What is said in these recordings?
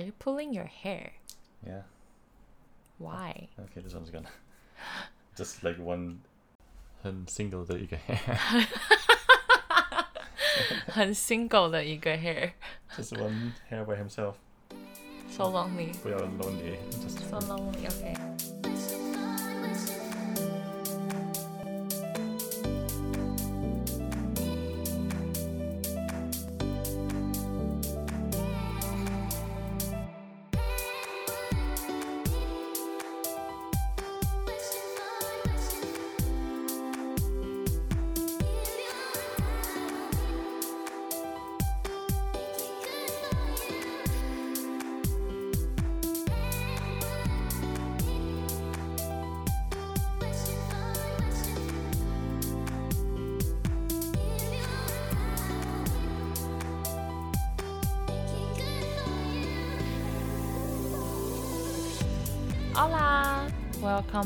you pulling your hair? Yeah. Why? Okay, this one's gonna just like one 很 single 的一个 hair，很 single 的一个 hair. just one hair by himself. So lonely. 不要 lonely, just So lonely. Okay.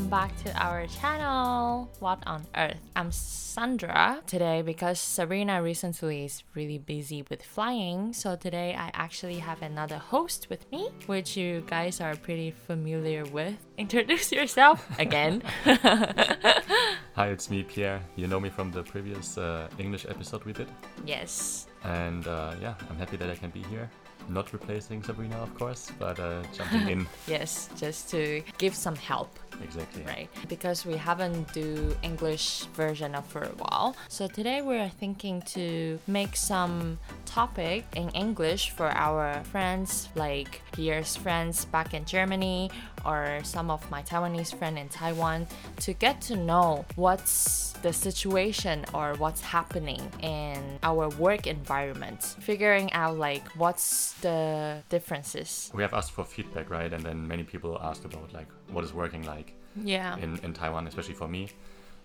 Welcome back to our channel. What on earth? I'm Sandra. Today, because Sabrina recently is really busy with flying, so today I actually have another host with me, which you guys are pretty familiar with. Introduce yourself again. Hi, it's me, Pierre. You know me from the previous uh, English episode we did. yes. And uh, yeah, I'm happy that I can be here. Not replacing Sabrina, of course, but uh, jumping in. Yes, just to give some help. Exactly. right because we haven't do english version of for a while so today we're thinking to make some topic in english for our friends like pierre's friends back in germany or some of my taiwanese friend in taiwan to get to know what's the situation or what's happening in our work environment figuring out like what's the differences We have asked for feedback, right? And then many people asked about like what is working like yeah in, in Taiwan, especially for me.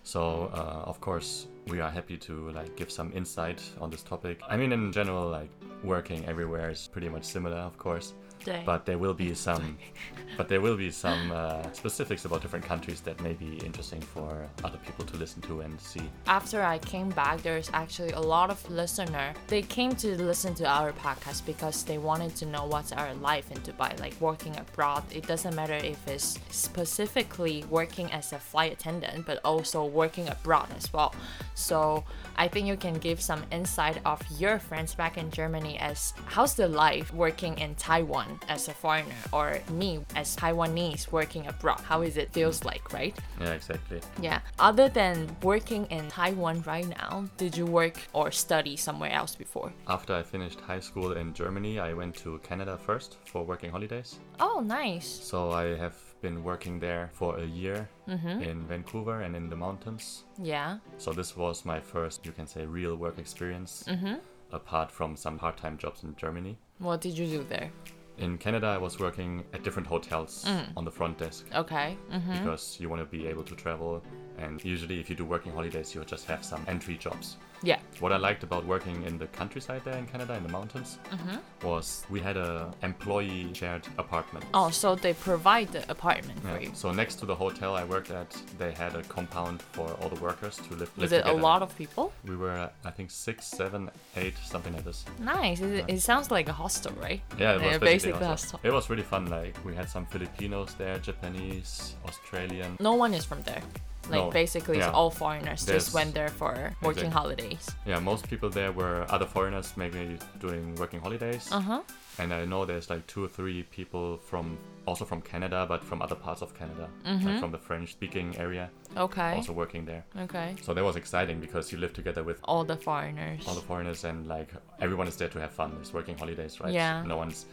So uh, of course we are happy to like give some insight on this topic. I mean, in general, like working everywhere is pretty much similar, of course. 对 But there will be some, but there will be some uh, specifics about different countries that may be interesting for other people to listen to and see. after I came back, there's actually a lot of listener. They came to listen to our podcast because they wanted to know what's our life in Dubai, like working abroad. It doesn't matter if it's specifically working as a flight attendant, but also working abroad as well. So I think you can give some insight of your friends back in Germany as how's the life working in Taiwan as a foreigner, or me as Taiwanese working abroad. How is it feels like, right? Yeah, exactly. Yeah. Other than working in Taiwan right now, did you work or study somewhere else before? After I finished high school in Germany, I went to Canada first for working holidays. Oh, nice. So I have been working there for a year mm-hmm. in Vancouver and in the mountains. Yeah. So this was my first, you can say, real work experience, mm-hmm. apart from some part-time jobs in Germany. What did you do there? In Canada, I was working at different hotels on the front desk Okay. Mm-hmm. because you want to be able to travel. And usually, if you do working holidays, you'll just have some entry jobs. Yeah. What I liked about working in the countryside there in Canada, in the mountains, mm-hmm. was we had a employee shared apartment. Oh, so they provide the apartment for Yeah. you. So next to the hotel I worked at, they had a compound for all the workers to live. Was live it a lot of people? We were, I think, six, seven, eight, something like this. Nice. It, it sounds like a hostel, right? Yeah, it was Yeah, basically basically also- hostel. It was really fun. Like we had some Filipinos there, Japanese, Australian. No one is from there. Like No. basically, it's all foreigners. There's- Just went there for working Exactly. holidays. Yeah, most people there were other foreigners, maybe doing working holidays. Uh huh. And I know there's like two or three people from also from Canada, but from other parts of Canada, like from the French-speaking area, Okay. also working there. Okay. So that was exciting because you live together with All the foreigners. all the foreigners and like everyone is there to have fun. It's working holidays, right? Yeah. No one's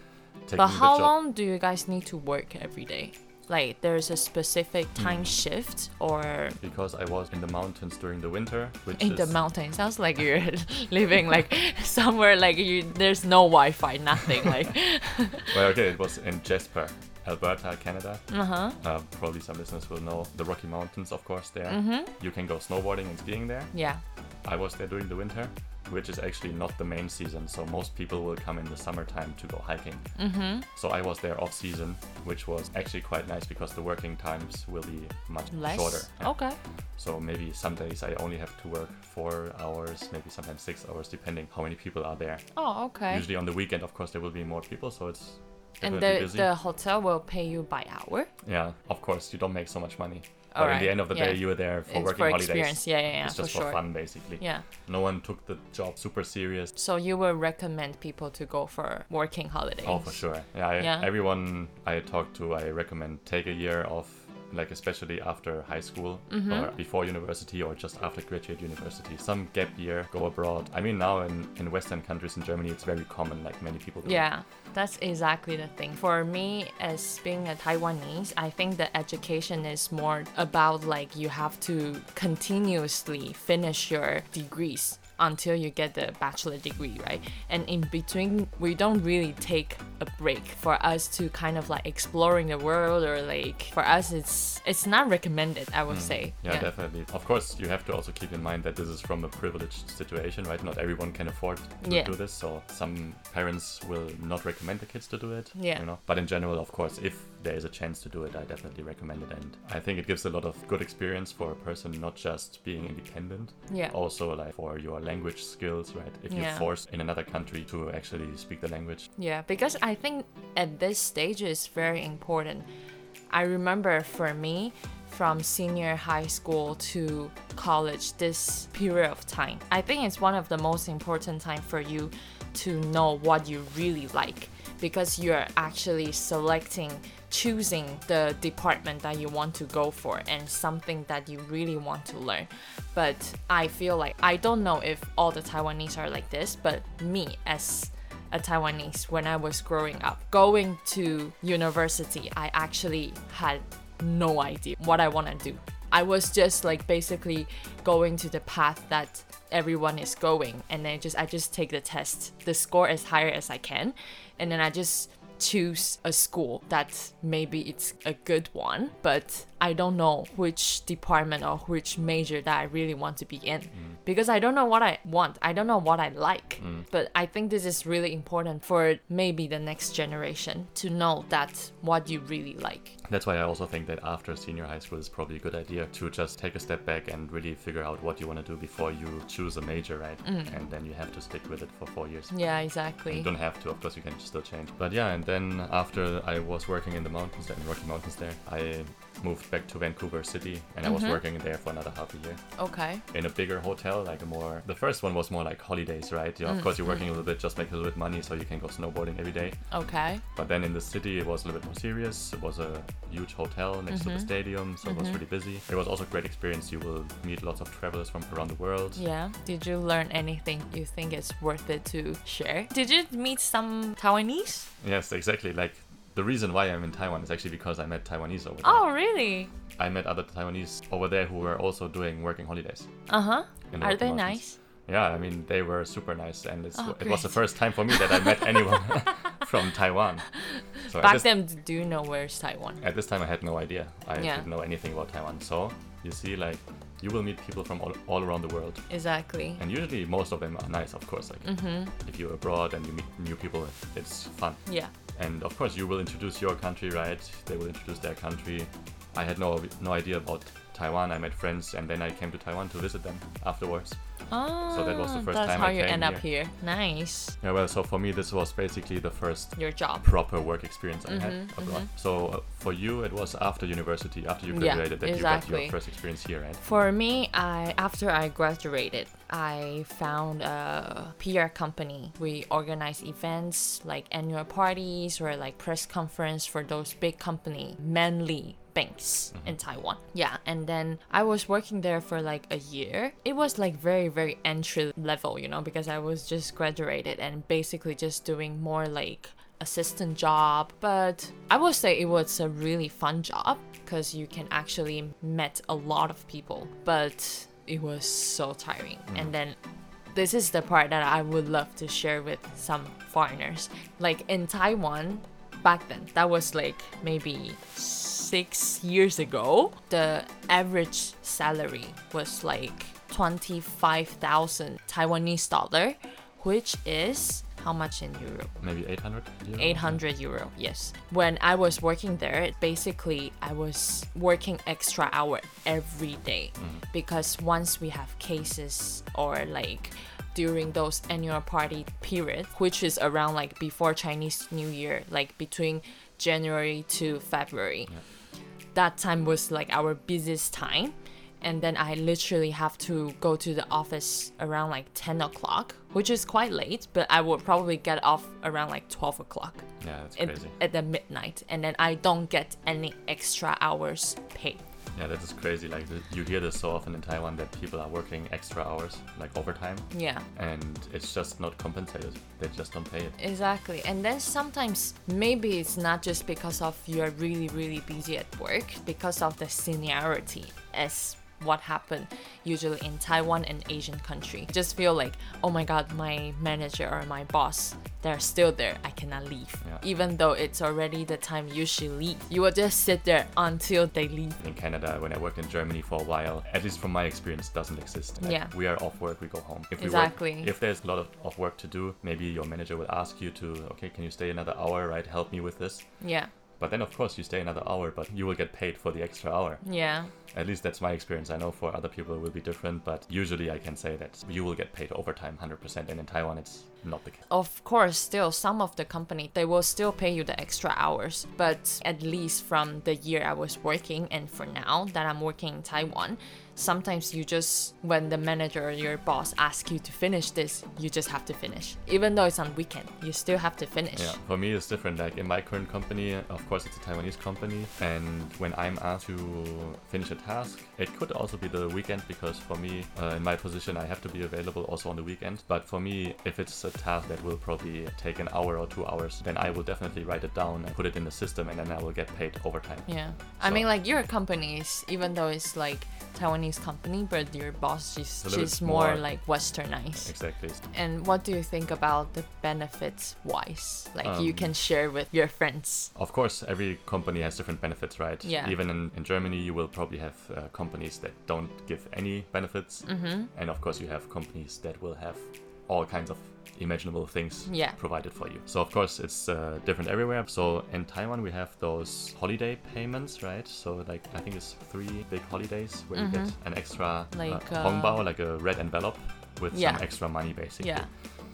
taking But how long do you guys need to work every day? Like there's a specific Hmm. time shift or Because I was in the mountains during the winter, which in is the mountains Sounds like you're living like somewhere like you there's no Wi-Fi, nothing like. well, okay, it was in Jasper, Alberta, Canada. uh-huh. Uh, probably some listeners will know the Rocky Mountains, of course. There, Mm-hmm. you can go snowboarding and skiing there. Yeah. I was there during the winter, which is actually not the main season. So most people will come in the summertime to go hiking. Mm-hmm. So I was there off season, which was actually quite nice because the working times will be much Less. shorter. Yeah. Okay. So maybe some days I only have to work four hours, maybe sometimes six hours, depending how many people are there. Oh, okay. Usually on the weekend, of course, there will be more people, so it's And the the hotel will pay you by hour. yeah, of course, you don't make so much money. All but in the end of the yeah. day, you were there for it's working for holidays. experience. Yeah, yeah, yeah, it's for just sure. for fun, basically. Yeah. No one took the job super serious. So you will recommend people to go for working holidays? Oh, for sure. Yeah, I, Yeah. everyone I talk to, I recommend take a year off, like especially after high school Mm-hmm. or before university or just after graduate university. Some gap year, go abroad. I mean, now in, in Western countries in Germany, it's very common, like many people do. Yeah, that's exactly the thing. For me, as being a Taiwanese, I think the education is more about like you have to continuously finish your degrees until you get the bachelor degree, right? And in between, we don't really take a break for us to kind of like exploring the world or like for us, it's it's not recommended. I would say. Hmm. Yeah, definitely. Of course, you have to also keep in mind that this is from a privileged situation, right? Not everyone can afford to Yeah. do this, so some parents will not recommend the kids to do it. Yeah. You know, but in general, of course, if there is a chance to do it, I definitely recommend it, and I think it gives a lot of good experience for a person, not just being independent, Yeah. also like for your language skills, right? If you're forced in another country to actually speak the language. Yeah, because I think at this stage it's very important. I remember for me, from senior high school to college, this period of time, I think it's one of the most important time for you to know what you really like because you're actually selecting choosing the department that you want to go for and something that you really want to learn but i feel like i don't know if all the taiwanese are like this but me as a Taiwanese when I was growing up. Going to university, I actually had no idea what I want to do. I was just like basically going to the path that everyone is going and then just I just take the test. The score as higher as I can and then I just choose a school that maybe it's a good one, but I don't know which department or which major that I really want to be in mm. because I don't know what I want. I don't know what I like. Mm. But I think this is really important for maybe the next generation to know that what you really like. That's why I also think that after senior high school is probably a good idea to just take a step back and really figure out what you want to do before you choose a major, right? Mm. And then you have to stick with it for four years. Yeah, exactly. You don't have to, of course, you can still change. But yeah, and then after I was working in the mountains, in Rocky Mountains there, I moved back to Vancouver City and I was mm-hmm. working there for another half a year Okay. in a bigger hotel, like a more. The first one was more like holidays, right? Yeah, of mm, course, you're working a mm-hmm. little bit, just make a little bit money so you can go snowboarding every day. Okay. But then in the city, it was a little bit more serious. It was a huge hotel next to the stadium, so it was really busy. It was also a great experience. You will meet lots of travelers from around the world. Yeah. Did you learn anything you think is worth it to share? Did you meet some Taiwanese? Yes, exactly. Like the reason why I'm in Taiwan is actually because I met Taiwanese over there. Oh, really? I met other Taiwanese over there who were also doing working holidays. Uh huh. the Are they nice? Yeah, I mean they were super nice, and it's, Oh, it was the first time for me that I met anyone from Taiwan. So Back this, then, do you know where's Taiwan? at this time, I had no idea. I Yeah. didn't know anything about Taiwan. So you see, like you will meet people from all, all around the world, Exactly. and usually most of them are nice, of course. Like Mm-hmm. if you're abroad and you meet new people, it's fun. Yeah. And of course, you will introduce your country, right? They will introduce their country. I had no no idea about Taiwan. I met friends, and then I came to Taiwan to visit them afterwards. Oh, that was the first that's time how I you came end up here. Nice. Yeah, well, so for me, this was basically the first Your job. proper work experience I had Mhm, abroad. So uh, for you, it was after university, after you Yeah, graduated, that you got your first experience here, right? For me, I after I graduated, I found a PR company. We organize events like annual parties or like press conference for those big company, mainly banks mm-hmm. in Taiwan. Yeah, and then I was working there for like a year. It was like very very entry level, you know, because I was just graduated and basically just doing more like assistant job. But i would say it was a really fun job because you can actually met a lot of people but it was so tiring. Mm. And then this is the part that i would love to share with some foreigners. Like in taiwan back then that was like maybe six years ago the average salary was like 25000 taiwanese dollar which is How much in euro? Maybe 800 euro? 800 euro, yes. When I was working there, basically I was working extra hour every day mm-hmm. because once we have cases or like during those annual party period, which is around like before Chinese New Year, like between January to February. That time was like our busiest time. And then I literally have to go to the office around like 10 o'clock, which is quite late, but I will probably get off around like 12 o'clock Yeah, that's at, crazy. at the midnight. And then I don't get any extra hours paid. Yeah, that is crazy. Like you hear this so often in Taiwan that people are working extra hours, like overtime, Yeah. and it's just not compensated. They just don't pay it. Exactly. And then sometimes maybe it's not just because of you're really, really busy at work, because of the seniority as what happened usually in Taiwan and Asian country. Just feel like, oh my god, my manager or my boss, they're still there. I cannot leave. Yeah. Even though it's already the time you should leave. You will just sit there until they leave. In Canada, when I worked in Germany for a while, at least from my experience, doesn't exist. Like, Yeah. We are off work, we go home. If Exactly. Work, if there's a lot of, of work to do, maybe your manager will ask you to, okay, can you stay another hour, right? Help me with this. Yeah. But then, of course, you stay another hour, but you will get paid for the extra hour. Yeah. At least that's my experience. I know for other people it will be different, but usually I can say that you will get paid overtime 100%, and in Taiwan it's not the case. of course still some of the company they will still pay you the extra hours but at least from the year i was working and for now that i'm working in taiwan sometimes you just when the manager or your boss asks you to finish this you just have to finish. Even though it's on weekend you still have to finish. Yeah, for me it's different. Like in my current company, of course it's a Taiwanese company, and when I'm asked to finish a task, it could also be the weekend because for me, uh, in my position, I have to be available also on the weekend. But for me, if it's a task that will probably take an hour or two hours, then I will definitely write it down and put it in the system, and then I will get paid overtime. Yeah. I mean, like your company is, even though it's like Taiwanese company, but your boss she's she's more, more- like westernized. Exactly. And what do you think about the benefits wise? Like you Um, can share with your friends. Of course, every company has different benefits, right? Yeah. Even in, in Germany, you will probably have uh, companies that don't give any benefits. Mm-hmm. And of course, you have companies that will have all kinds of imaginable things Yeah. provided for you. So, of course, it's uh, different everywhere. So, in Taiwan, we have those holiday payments, right? So, like, I think it's three big holidays where you get an extra Mm-hmm. Like, uh, uh, hongbao, like a red envelope with Yeah. some extra money, basically. Yeah.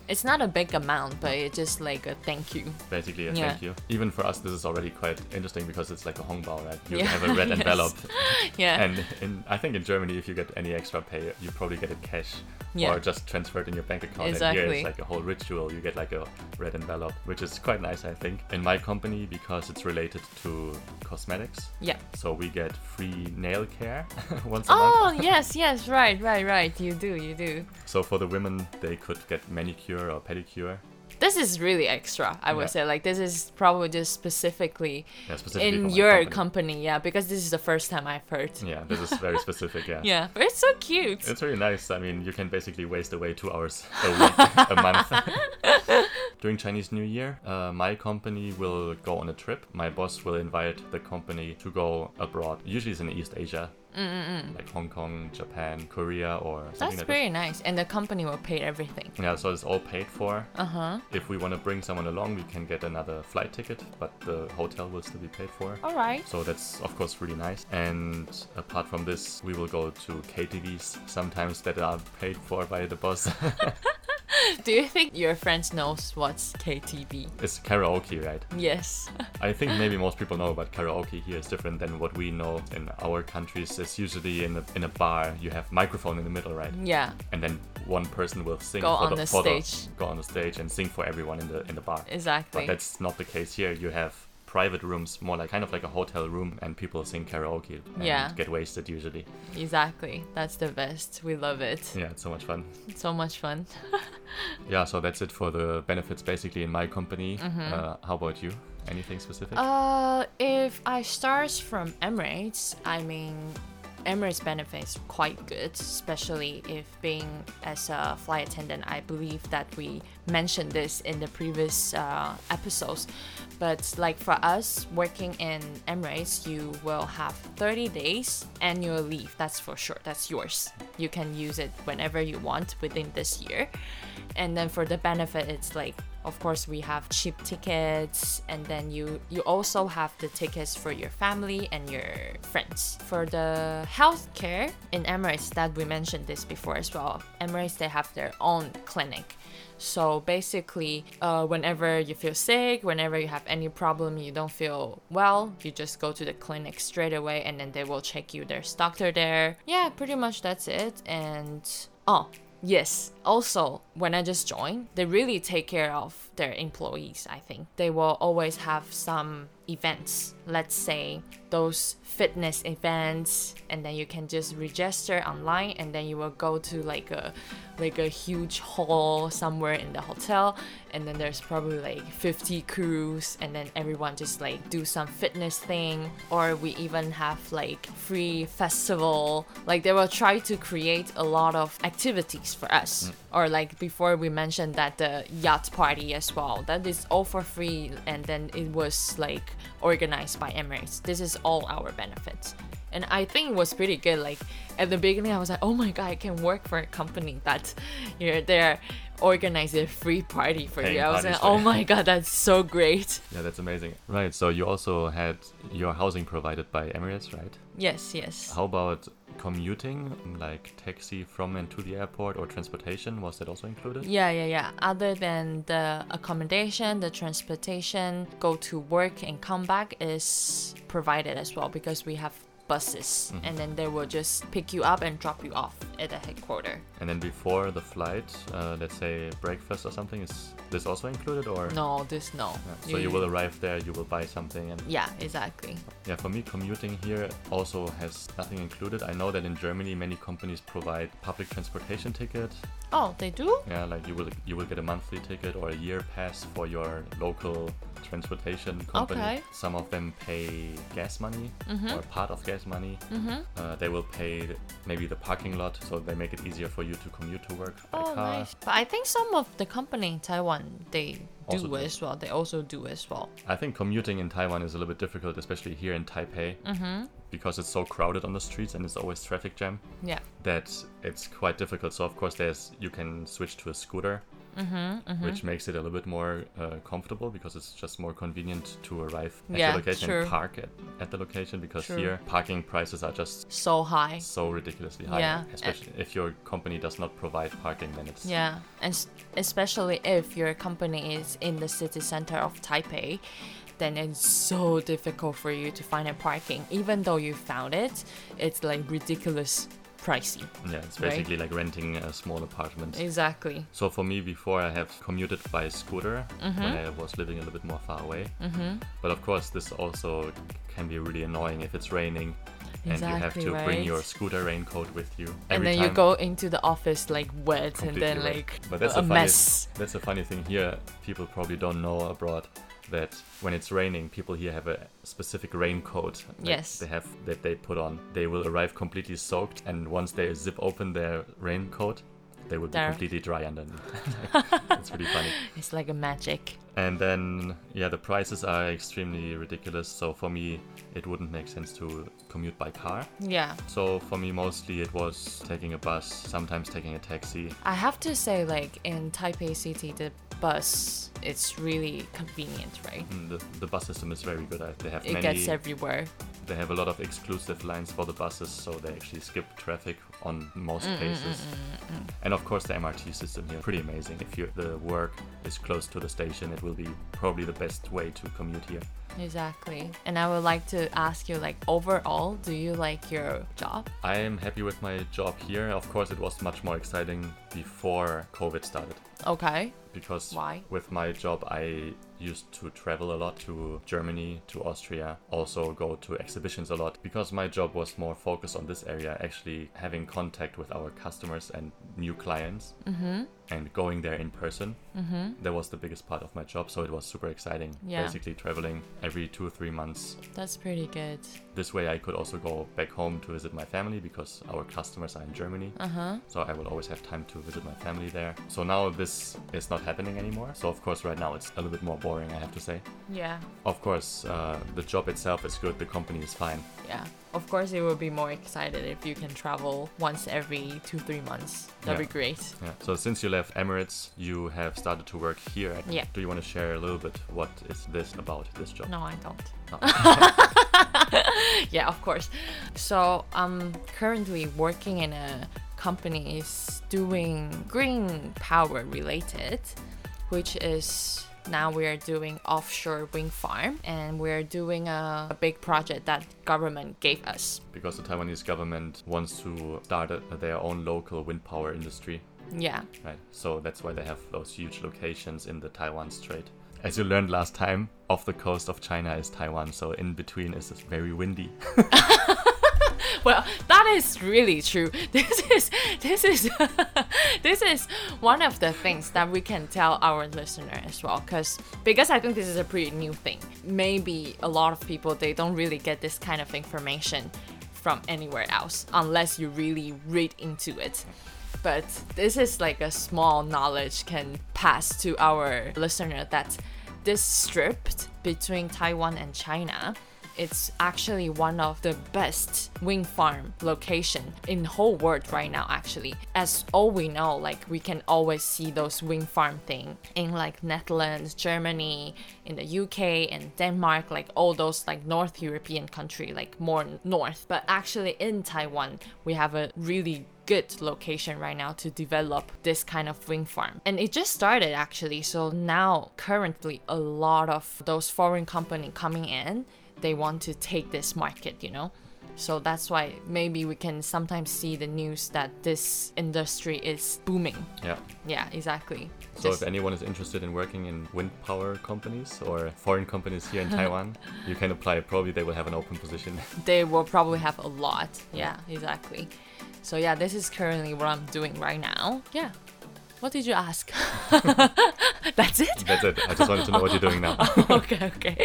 It's not a big amount, but it's just like a thank you. basically a Yeah. thank you. Even for us, this is already quite interesting because it's like a hongbao, right? You Yeah, have a red yes. envelope, Yeah. and in, I think in Germany, if you get any extra pay, you probably get it cash Yeah. or just transferred in your bank account. And here it's like a whole ritual. You get like a red envelope, which is quite nice, I think. In my company, because it's related to cosmetics, yeah. so we get free nail care once a oh, month. Oh yes, yes, right, right, right. You do, you do. So for the women, they could get manicure or pedicure. This is really extra, I would Yeah. say. Like this is probably just specifically Yeah, specifically in your company. company. yeah, because this is the first time I've heard. Yeah, this is very specific. Yeah. Yeah, but it's so cute. It's really nice. I mean, you can basically waste away two hours a week, a month. During Chinese New Year, uh, my company will go on a trip. My boss will invite the company to go abroad. Usually it's in East Asia, like Hong Kong, Japan, Korea, or something That's like very nice, and the company will pay everything. Yeah, so it's all paid for. Uh huh. If we want to bring someone along, we can get another flight ticket, but the hotel will still be paid for. All right. So that's of course really nice. And apart from this, we will go to KTVs sometimes that are paid for by the boss. Do you think your friends knows what's KTV? it's karaoke, right? Yes. I think maybe most people know, but karaoke here is different than what we know in our countries. It's usually in a, in a bar. You have microphone in the middle, right? yeah. And then one person will sing Go for on the, the for stage. go on the stage and sing for everyone in the in the bar. Exactly. But that's not the case here. You have private rooms, more like kind of like a hotel room, and people sing karaoke and Yeah. get wasted usually. Exactly. That's the best. We love it. Yeah, it's so much fun. So much fun. Yeah, so that's it for the benefits basically in my company. Mm-hmm. Uh, how about you? Anything specific? Uh, if I start from Emirates, I mean, Emirates benefits quite good, especially if being as a flight attendant. I believe that we mentioned this in the previous uh, episodes. But like for us working in Emirates, you will have 30 days annual leave. That's for sure. That's yours. You can use it whenever you want within this year. And then for the benefit, it's like Of course, we have cheap tickets, and then you you also have the tickets for your family and your friends. For the healthcare in Emirates, that we mentioned this before as well. Emirates they have their own clinic. So basically, uh, whenever you feel sick, whenever you have any problem, you don't feel well, you just go to the clinic straight away and then they will check you. There's doctor there. Yeah, pretty much that's it. And oh, Yes. Also, when I just joined, they really take care of their employees, I think. They will always have some events. Let's say those fitness events and then you can just register online and then you will go to like a like a huge hall somewhere in the hotel and then there's probably like 50 crews and then everyone just like do some fitness thing or we even have like free festival like they will try to create a lot of activities for us mm. or like before we mentioned that the yacht party as well that is all for free and then it was like organized by Emirates this is all our benefits and I think it was pretty good. Like at the beginning, I was like, oh my god, I can work for a company that you're organizing a free party for Paying you. I was like, oh my god, that's so great. Yeah, that's amazing. Right, so you also had your housing provided by Emirates, right? Yes, yes. How about commuting, like taxi from and to the airport or transportation? Was that also included? Yeah, yeah, yeah. Other than the accommodation, the transportation, go to work and come back is provided as well because we have buses and then they will just pick you up and drop you off at the headquarter. And then before the flight, uh, let's say breakfast or something, is this also included or? No, this no. Yeah, So you will arrive there, you will buy something, and Yeah, exactly. yeah, for me, commuting here also has nothing included. I know that in Germany, many companies provide public transportation ticket. Oh, they do? Yeah, like you will you will get a monthly ticket or a year pass for your local transportation company. Okay. Some of them pay gas money or part of gas money. Mm-hmm. Uh, they will pay maybe the parking lot, so they make it easier for you to commute to work by Oh, car. nice. But I think some of the company in Taiwan they do do. as well. They also do as well. I think commuting in Taiwan is a little bit difficult, especially here in Taipei, Mm-hmm. because it's so crowded on the streets and it's always traffic jam. Yeah. that it's quite difficult. So of course, there's you can switch to a scooter, Mm-hmm, which makes it a little bit more uh, comfortable because it's just more convenient to arrive at Yeah, the location true. and park at, at the location. Because True. here, parking prices are just So high. so ridiculously high. Yeah, Especially if your company does not provide parking, then it's Yeah, and s- especially if your company is in the city center of Taipei, then it's so difficult for you to find a parking. Even though you found it, it's like ridiculous pricey. yeah, it's Right. basically like renting a small apartment. Exactly. So for me, before I have commuted by scooter Mm-hmm. when I was living a little bit more far away. But of course, this also can be really annoying if it's raining and you have Exactly, to bring your scooter raincoat with you. and then you go into the office like wet and then like But that's a the funny, mess. That's a funny thing here. People probably don't know abroad that when it's raining, people here have a specific raincoat. that Yes. They have that they put on. They will arrive completely soaked, and once they zip open their raincoat, they will be There. completely dry underneath. it's really funny. It's like a magic. And then, yeah, the prices are extremely ridiculous. So for me, it wouldn't make sense to commute by car. Yeah. So for me, mostly it was taking a bus, sometimes taking a taxi. I have to say, like in Taipei City, the bus it's really convenient, right? Mm, The, the bus system is very good. They have It many. gets everywhere. they have a lot of exclusive lines for the buses, so they actually skip traffic on most Mm, cases. And of course, the MRT system here pretty amazing. If you the work is close to the station, it will be probably the best way to commute here. Exactly. And I would like to ask you, like, overall, do you like your job? I am happy with my job here. Of course, it was much more exciting before COVID started. Okay. because Why? with my job I used to travel a lot to Germany, to Austria, also go to exhibitions a lot because my job was more focused on this area, actually having contact with our customers and new clients Mm-hmm. and going there in person. Mm-hmm. That was the biggest part of my job, so it was super exciting. Yeah. Basically traveling every 2 or 3 months. That's pretty good. This way I could also go back home to visit my family because our customers are in Germany. Uh huh. So I will always have time to visit my family there. So now this is not happening anymore. So of course, right now it's a little bit more boring, I have to say. Yeah. Of course, uh, the job itself is good. The company is fine. Yeah. Of course, it would be more excited if you can travel once every two, three months. That'd Yeah. be great. Yeah. So since you left Emirates, you have started to work here. Yeah. Do you want to share a little bit what is this about this job? No, I don't. Oh. yeah, of course. So I'm currently working in a company is doing green power related, which is now we're doing offshore wind farm and we're doing a, a big project that government gave us. Because the Taiwanese government wants to start a, their own local wind power industry, Yeah. right? So that's why they have those huge locations in the Taiwan Strait. As you learned last time, off the coast of China is Taiwan, so in between is very windy. Well, that is really true. This is this is this is one of the things that we can tell our listener as well cuz because I think this is a pretty new thing. Maybe a lot of people they don't really get this kind of information from anywhere else unless you really read into it. But this is like a small knowledge can pass to our listener that this strip between Taiwan and China it's actually one of the best wind farm location in the whole world right now actually as all we know like we can always see those wind farm thing in like netherlands germany in the uk and denmark like all those like north european country like more north but actually in taiwan we have a really good location right now to develop this kind of wind farm. And it just started actually. So now currently a lot of those foreign company coming in, they want to take this market, you know? So that's why maybe we can sometimes see the news that this industry is booming. Yeah. Yeah, exactly. So Just- if anyone is interested in working in wind power companies or foreign companies here in Taiwan, you can apply. Probably they will have an open position. they will probably have a lot. Yeah, exactly. So yeah, this is currently what I'm doing right now. Yeah. What did you ask? That's it? That's it. I just wanted to know what you're doing now. okay, okay.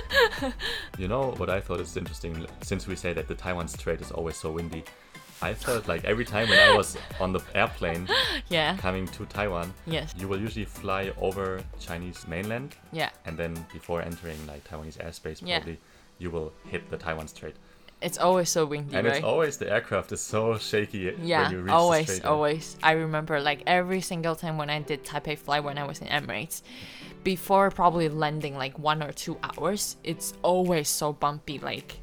You know what I thought is interesting, since we say that the Taiwan Strait is always so windy. I felt like every time when I was on the airplane Yeah. coming to Taiwan, Yes. you will usually fly over Chinese mainland, Yeah. and then before entering like Taiwanese airspace, Yeah. probably you will hit the Taiwan Strait. It's always so windy, And right? it's always the aircraft is so shaky yeah, when you reach always, always. I remember like every single time when I did Taipei flight when I was in Emirates, before probably landing like one or two hours, it's always so bumpy, like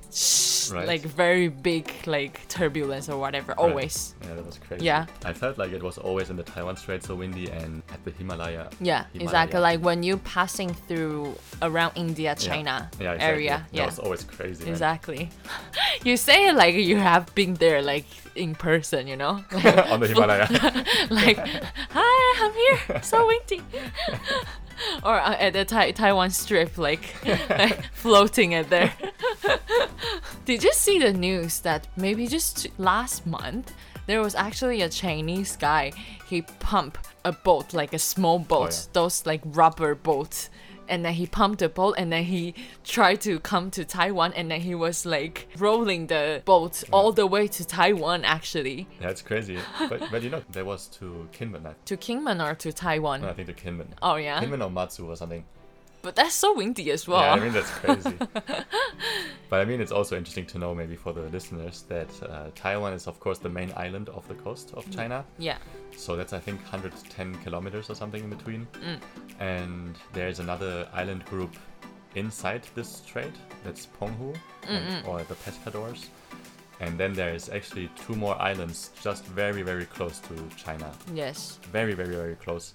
Right. like very big like turbulence or whatever. Always. Yeah, that was crazy. Yeah. I felt like it was always in the Taiwan Strait so windy and at the Himalaya. Yeah, Himalaya. exactly. Like when you passing through around India, Yeah. China yeah, exactly. area. That Yeah. was always crazy. man. Exactly. you say it like you have been there, like in person, you know? on the Himalaya. like, hi, I'm here, so windy. or uh, at the tai- Taiwan strip, like, like floating at there. Did you see the news that maybe just last month there was actually a Chinese guy? He pumped a boat, like a small boat, yeah. those like rubber boats. And then he pumped the boat, and then he tried to come to Taiwan, and then he was like rolling the boat all the way to Taiwan, actually. That's crazy. But, but you know, there was to Kinmen, I, To Kinmen or to Taiwan? no, I think to Kinmen. Oh yeah, Kinmen or Matsu or something. But that's so windy as well. Yeah, I mean that's crazy. but I mean it's also interesting to know maybe for the listeners that uh, Taiwan is of course the main island off the coast of China. yeah, So that's I think 110 kilometers or something in between. Mm. And there's another island group inside this strait. That's Penghu and, or the Pescadores. And then there's actually two more islands just very very close to China. yes, Very very very close.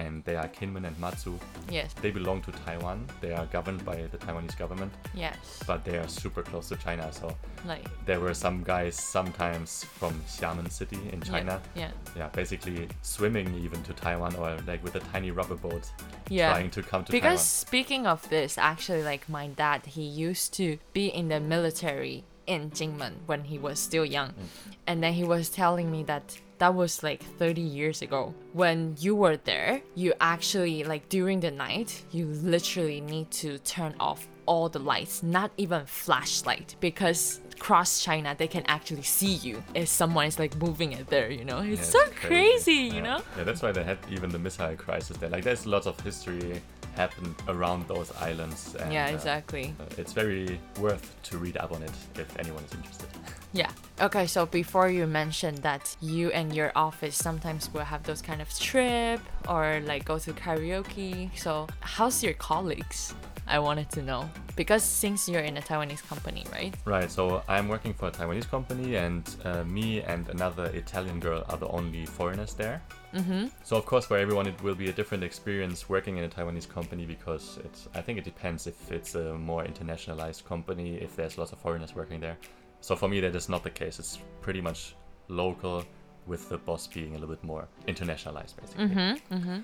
And they are Kinmen and Matsu. yes, They belong to Taiwan. They are governed by the Taiwanese government, yes. but they are super close to China. So Like there were some guys sometimes from Xiamen City in China. Yeah, Yeah, basically swimming even to Taiwan or like with a tiny rubber boat yeah. trying to come to Because speaking of this, actually, like my dad, he used to be in the military in Jingmen when he was still young, Mm. and then he was telling me that that was like 30 years ago. When you were there, you actually, like during the night, you literally need to turn off all the lights, not even flashlight, because across China they can actually see you if someone is like moving it there, you know? It's Yeah, so crazy, you Yeah. know? Yeah, that's why they had even the missile crisis there. Like, there's lots of history happened around those islands. And, Yeah, uh, exactly. uh, it's very worth to read up on it if anyone is interested. Yeah. Okay, so before you mentioned that you and your office sometimes will have those kind of trip or like go to karaoke. So how's your colleagues? I wanted to know because since you're in a Taiwanese company, right? Right, so I'm working for a Taiwanese company, and uh, me and another Italian girl are the only foreigners there. Mm-hmm. So of course, for everyone, it will be a different experience working in a Taiwanese company because it's. I think it depends if it's a more internationalized company, if there's lots of foreigners working there. So for me, that is not the case. It's pretty much local, with the boss being a little bit more internationalized, basically. Mm-hmm. Mm-hmm.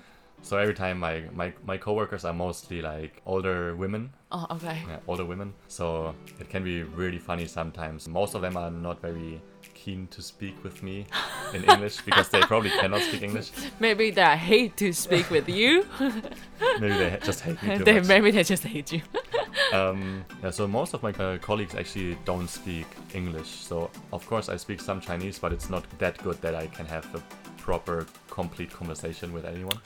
So every time my my my coworkers are mostly like older women, Oh, okay. yeah, older women. So it can be really funny sometimes. Most of them are not very keen to speak with me in English because they probably cannot speak English. Maybe they hate to speak with you. Maybe they just hate me too they, much. maybe they just hate you. Um, yeah, so most of my uh, colleagues actually don't speak English. So of course I speak some Chinese, but it's not that good that I can have a proper, complete conversation with anyone.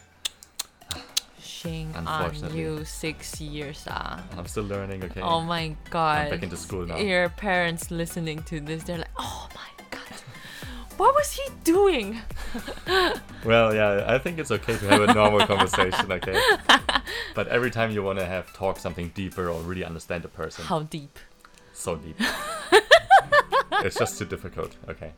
Shame on you six years ah. I'm still learning. Okay. Oh my god. I'm back into school now. Your parents listening to this, they're like, oh my god, what was he doing? Well, yeah, I think it's okay to have a normal conversation, okay? But every time you want to have talk something deeper or really understand a person, How deep? so deep. It's just too difficult, okay?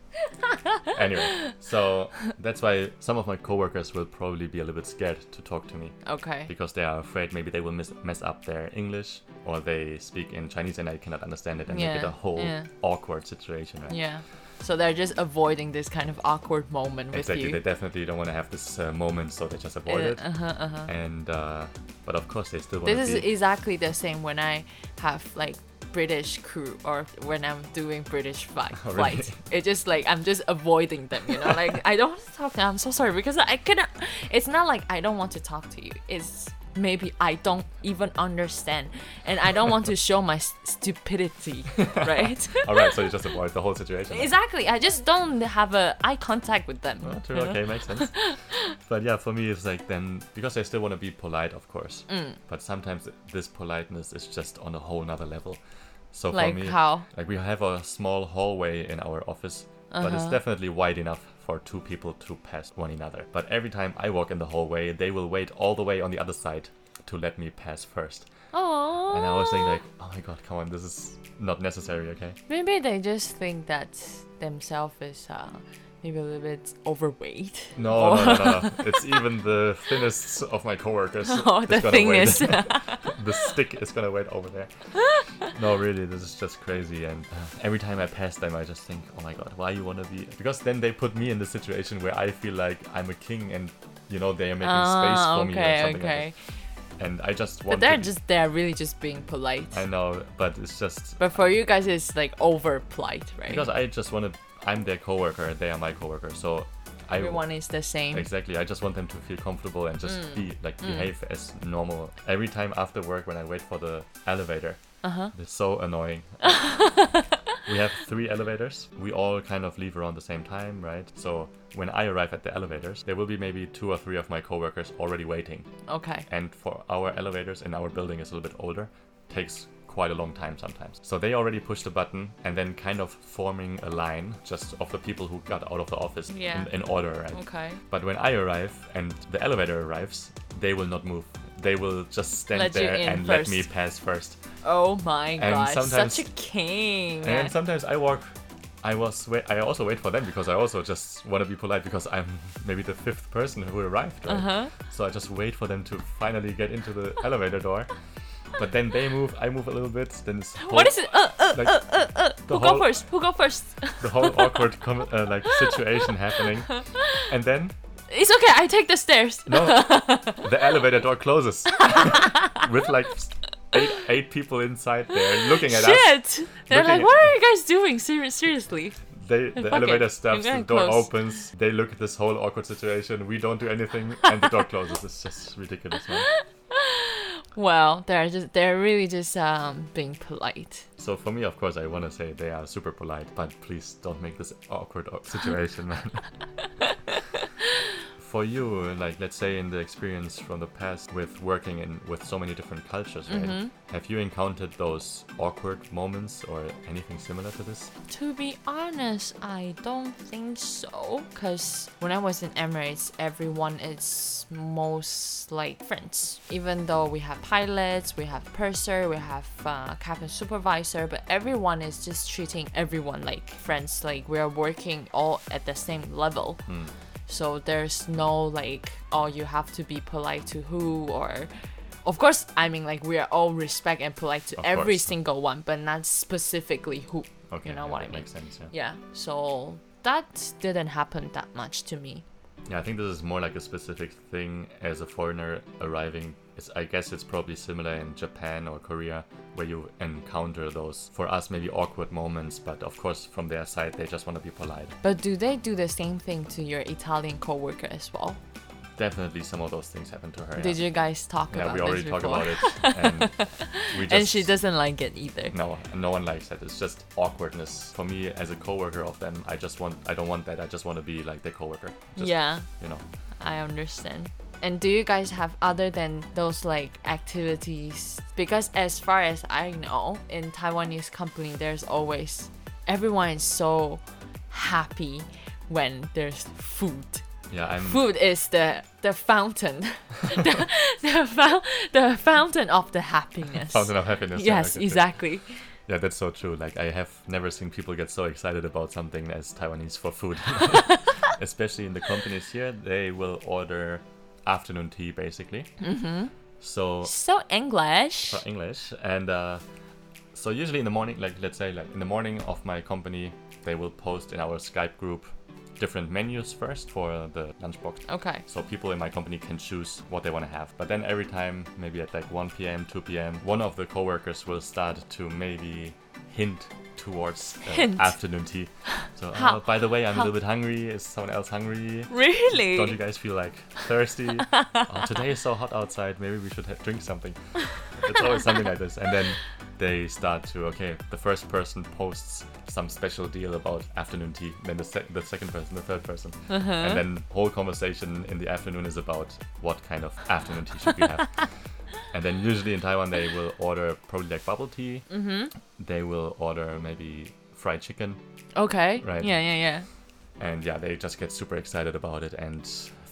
Anyway, so that's why some of my coworkers will probably be a little bit scared to talk to me Okay. because they are afraid maybe they will miss, mess up their English or they speak in Chinese and I cannot understand it and make it a whole yeah. awkward situation, right? Yeah. So they're just avoiding this kind of awkward moment with Exactly, you. they definitely don't want to have this uh, moment, so they just avoid it. Uh huh. Uh huh. And uh, but of course they still want This to is be. exactly the same when I have like British crew or when I'm doing British flight. Oh, really? It's just like I'm just avoiding them, you know. Like I don't want to talk. to them. I'm so sorry because I cannot. It's not like I don't want to talk to you. It's maybe I don't even understand, and I don't want to show my stupidity, right? All right, so you just avoid the whole situation. exactly. I just don't have a eye contact with them. Oh, true. you know? Okay, makes sense. but yeah, for me, it's like then because I still want to be polite, of course. Mm. But sometimes this politeness is just on a whole nother level. So Like for me, how? like we have a small hallway in our office, but it's Uh-huh. definitely wide enough for two people to pass one another. But every time I walk in the hallway, they will wait all the way on the other side to let me pass first. Oh. And I was thinking like, oh my god, come on, this is not necessary, okay? Maybe they just think that themselves is uh, maybe a little bit overweight. No, no, no, no. It's even the thinnest of my coworkers. Oh, the gonna thing wait. is, the stick is gonna wait over there. no, really, this is just crazy. And uh, every time I pass them, I just think, oh my god, why you wanna be? Because then they put me in the situation where I feel like I'm a king, and you know they are making space ah, for me or okay, something okay. like that. And I just want. But they're to, just they're really just being polite. I know, but it's just But for you guys, it's like over polite, right? because I just want to. I'm their coworker, they are my coworker, so. I, Everyone is the same. Exactly. I just want them to feel comfortable and just Mm. be like behave as normal. Every time after work when I wait for the elevator, Uh huh. it's so annoying. we have three elevators. We all kind of leave around the same time, right? So when I arrive at the elevators, there will be maybe two or three of my coworkers already waiting. Okay. And for our elevators in our building is a little bit older, takes quite a long time sometimes. So they already push the button and then kind of forming a line just of the people who got out of the office Yeah. in, in order, right? Okay. But when I arrive and the elevator arrives, they will not move. They will just stand Let there and let me pass first. Oh my And god, sometimes- such a king. And sometimes I walk. I was wait. I also wait for them because I also just want to be polite because I'm maybe the fifth person who arrived. Right? Uh huh. So I just wait for them to finally get into the elevator door. But then they move. I move a little bit. Then it's whole, What is it? Uh, uh, like the the Who whole go first? Who go first? the whole awkward com- uh, like situation happening, and then It's okay. I take the stairs. No, the elevator door closes with like eight, eight people inside there looking at us. Shit! They're like, what are you guys doing? Ser- seriously? they the Fuck elevator it. stops, the door close. opens, they look at this whole awkward situation. We don't do anything, and the door closes. It's just ridiculous, man. Well, they're just they're really just um being polite. So for me, of course, I want to say they are super polite, but please don't make this awkward situation, man. For you, like let's say in the experience from the past with working in with so many different cultures, right? Mm-hmm. Have you encountered those awkward moments or anything similar to this? To be honest, I don't think so. Cause when I was in Emirates, everyone is most like friends. Even though we have pilots, we have purser, we have uh, cabin supervisor, but everyone is just treating everyone like friends. Like we are working all at the same level. Hmm. So there's no like, oh, you have to be polite to who or. Of course, I mean like we are all respect and polite to Of every course. single one, but not specifically who. Okay, You know yeah, what I mean? Makes sense. Yeah. Yeah, so that didn't happen that much to me. Yeah, I think this is more like a specific thing as a foreigner arriving. It's, I guess it's probably similar in Japan or Korea, where you encounter those, for us, maybe awkward moments, but of course, from their side, they just want to be polite. But do they do the same thing to your Italian coworker as well? Definitely some of those things happen to her. Did yeah. you guys talk Yeah, about we already talked about it. And we just. and she doesn't like it either. No, no one likes that. It's just awkwardness. For me, as a coworker of them, I just want, I don't want that. I just want to be like their coworker. Just, yeah, You know. I understand. And do you guys have other than those like activities? Because as far as I know, in Taiwanese company, there's always everyone is so happy when there's food. Yeah, I'm. food is the the fountain the, the, fou- the fountain of the happiness Fountain of happiness. yes okay. exactly Yeah, that's so true. Like I have never seen people get so excited about something as Taiwanese for food. Especially in the companies here, they will order afternoon tea basically. Mm-hmm. So so english for English and uh, so usually in the morning, like let's say like in the morning of my company, they will post in our Skype group different menus first for the lunchbox. okay So people in my company can choose what they want to have. But then every time, maybe at like 1 p.m., 2 p.m., one of the coworkers will start to maybe hint towards uh, afternoon tea. So, oh, by the way, I'm a little bit hungry. Is someone else hungry? really Don't you guys feel like thirsty? oh, today is so hot outside. Maybe we should ha- drink something. It's always something like this. And then they start to, okay, the first person posts some special deal about afternoon tea. Then the, sec- the second person, the third person. Uh-huh. And then whole conversation in the afternoon is about what kind of afternoon tea should we have. and then usually in Taiwan they will order probably like bubble tea. mm-hmm They will order maybe fried chicken. okay Right. yeah yeah yeah And yeah, they just get super excited about it and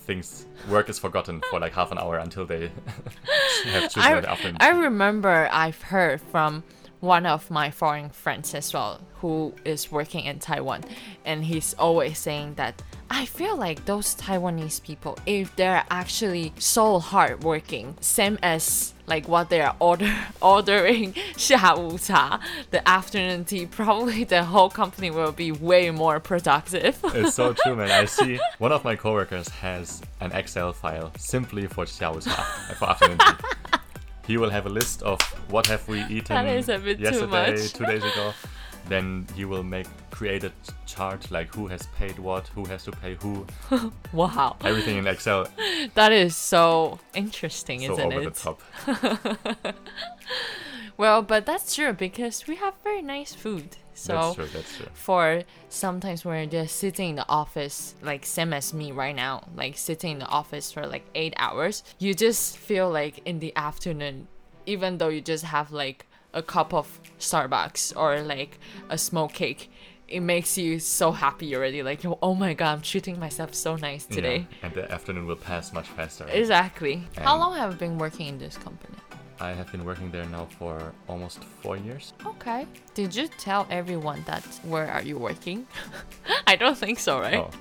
things work is forgotten for like half an hour until they have chosen in the afternoon. I remember I've heard from one of my foreign friends as well who is working in Taiwan and he's always saying that I feel like those Taiwanese people if they're actually so hardworking same as like what they are order ordering 下午茶 the afternoon tea probably the whole company will be way more productive it's so true, man. I see one of my coworkers has an Excel file simply for 下午茶, for afternoon tea. He will have a list of what have we eaten That is a bit too yesterday, much. two days ago. Then he will make create a chart like who has paid what, who has to pay who, wow everything in Excel. that is so interesting so isn't over it the top. Well, but that's true because we have very nice food. So that's true. That's true. for sometimes when you're just sitting in the office, like same as me right now, like sitting in the office for like eight hours, you just feel like in the afternoon, even though you just have like a cup of Starbucks or like a smoked cake, it makes you so happy already. Like, oh my god, I'm treating myself so nice today. Yeah, and the afternoon will pass much faster. Exactly. How long have you been working in this company? I have been working there now for almost four years. Okay. Did you tell everyone that where are you working? I don't think so, right? Oh,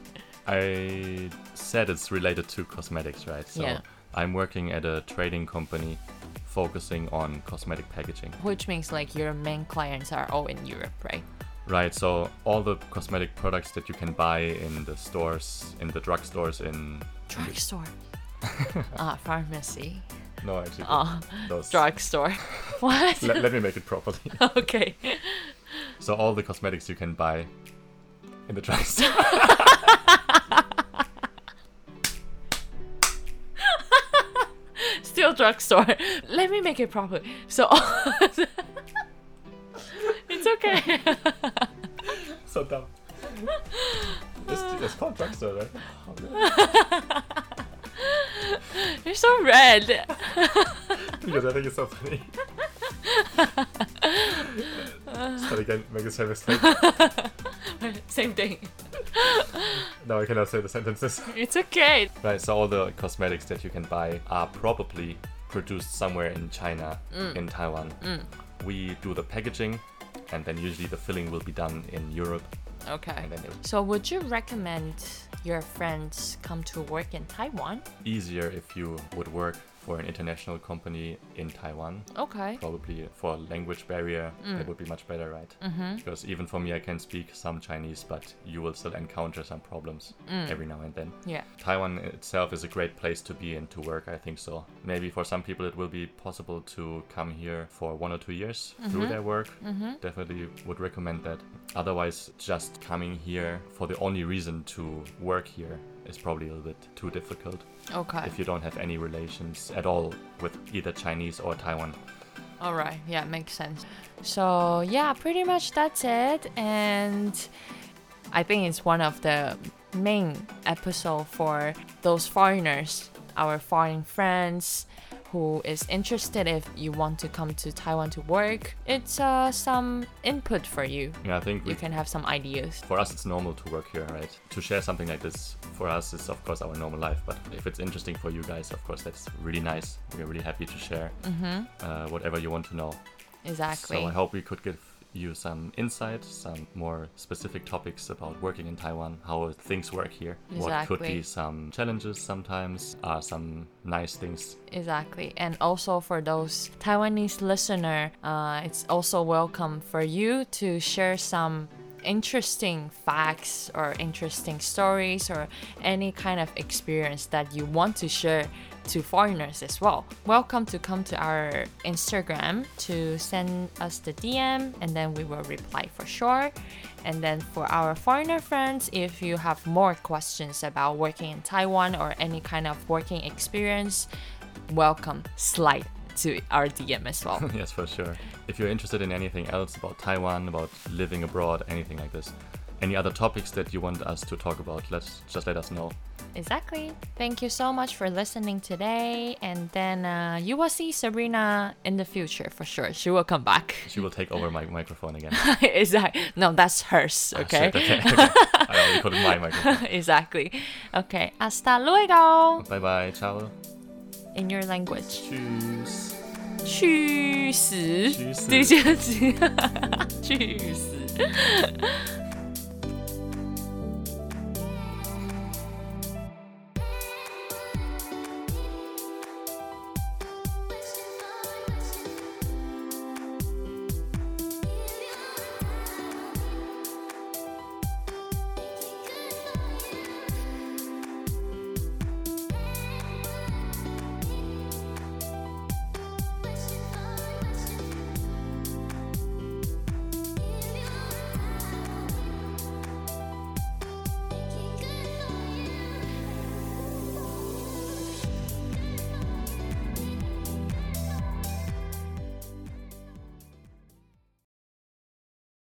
I said it's related to cosmetics, right? So Yeah. I'm working at a trading company focusing on cosmetic packaging. Which means like your main clients are all in Europe, right? Right, so all the cosmetic products that you can buy in the stores, in the drugstores, in Drugstore. ah, pharmacy. no, actually, Ah, those. drugstore. what? Let, let me make it properly. okay. so all the cosmetics you can buy In the drugstore. Still drugstore. Let me make it properly. So okay. so dumb. It's, it's called drugstore, right? You're so red. because I think it's so funny. Start again, make the same mistake. Same thing. Now I cannot say the sentences. It's okay. Right, so all the cosmetics that you can buy are probably produced somewhere in China, mm. in Taiwan. Mm. We do the packaging, and then usually the filling will be done in Europe, Okay. and then it So would you recommend your friends come to work in Taiwan? easier if you would work for an international company in Taiwan. Okay. Probably for language barrier, mm. it would be much better, right? Mm-hmm. Because even for me, I can speak some Chinese, but you will still encounter some problems mm. every now and then. Yeah. Taiwan itself is a great place to be and to work, I think so. Maybe for some people it will be possible to come here for one or two years through mm-hmm. their work. Mm-hmm. Definitely would recommend that. Otherwise, just coming here for the only reason to work here is probably a little bit too difficult Okay. if you don't have any relations at all with either Chinese or Taiwan. All right. Yeah, makes sense. So, yeah, pretty much that's it. And I think it's one of the main episode for those foreigners, our foreign friends who is interested if you want to come to Taiwan to work. It's uh, some input for you. Yeah, I think we You can have some ideas. for us it's normal to work here right to share something like this for us is of course our normal life but if it's interesting for you guys of course that's really nice we're really happy to share uh, whatever you want to know Exactly. so i hope we could give you some insight some more specific topics about working in taiwan how things work here what could be some challenges sometimes uh, some nice things Exactly. And also for those Taiwanese listener, uh, it's also welcome for you to share some interesting facts or interesting stories or any kind of experience that you want to share to foreigners as well. Welcome to come to our Instagram to send us the DM and then we will reply for sure. And then for our foreigner friends, if you have more questions about working in Taiwan or any kind of working experience, welcome slide to our DM as well. yes for sure if you're interested in anything else about taiwan about living abroad anything like this any other topics that you want us to talk about let's just let us know exactly. Thank you so much for listening today. And then uh, you will see Sabrina in the future for sure. She will come back. she will take over my microphone again exactly. No, that's hers. Ah, Okay. okay, okay. I already put my microphone. exactly. Okay. Hasta luego Bye bye, ciao in your language. Tschüss. 去死！去死这些去死。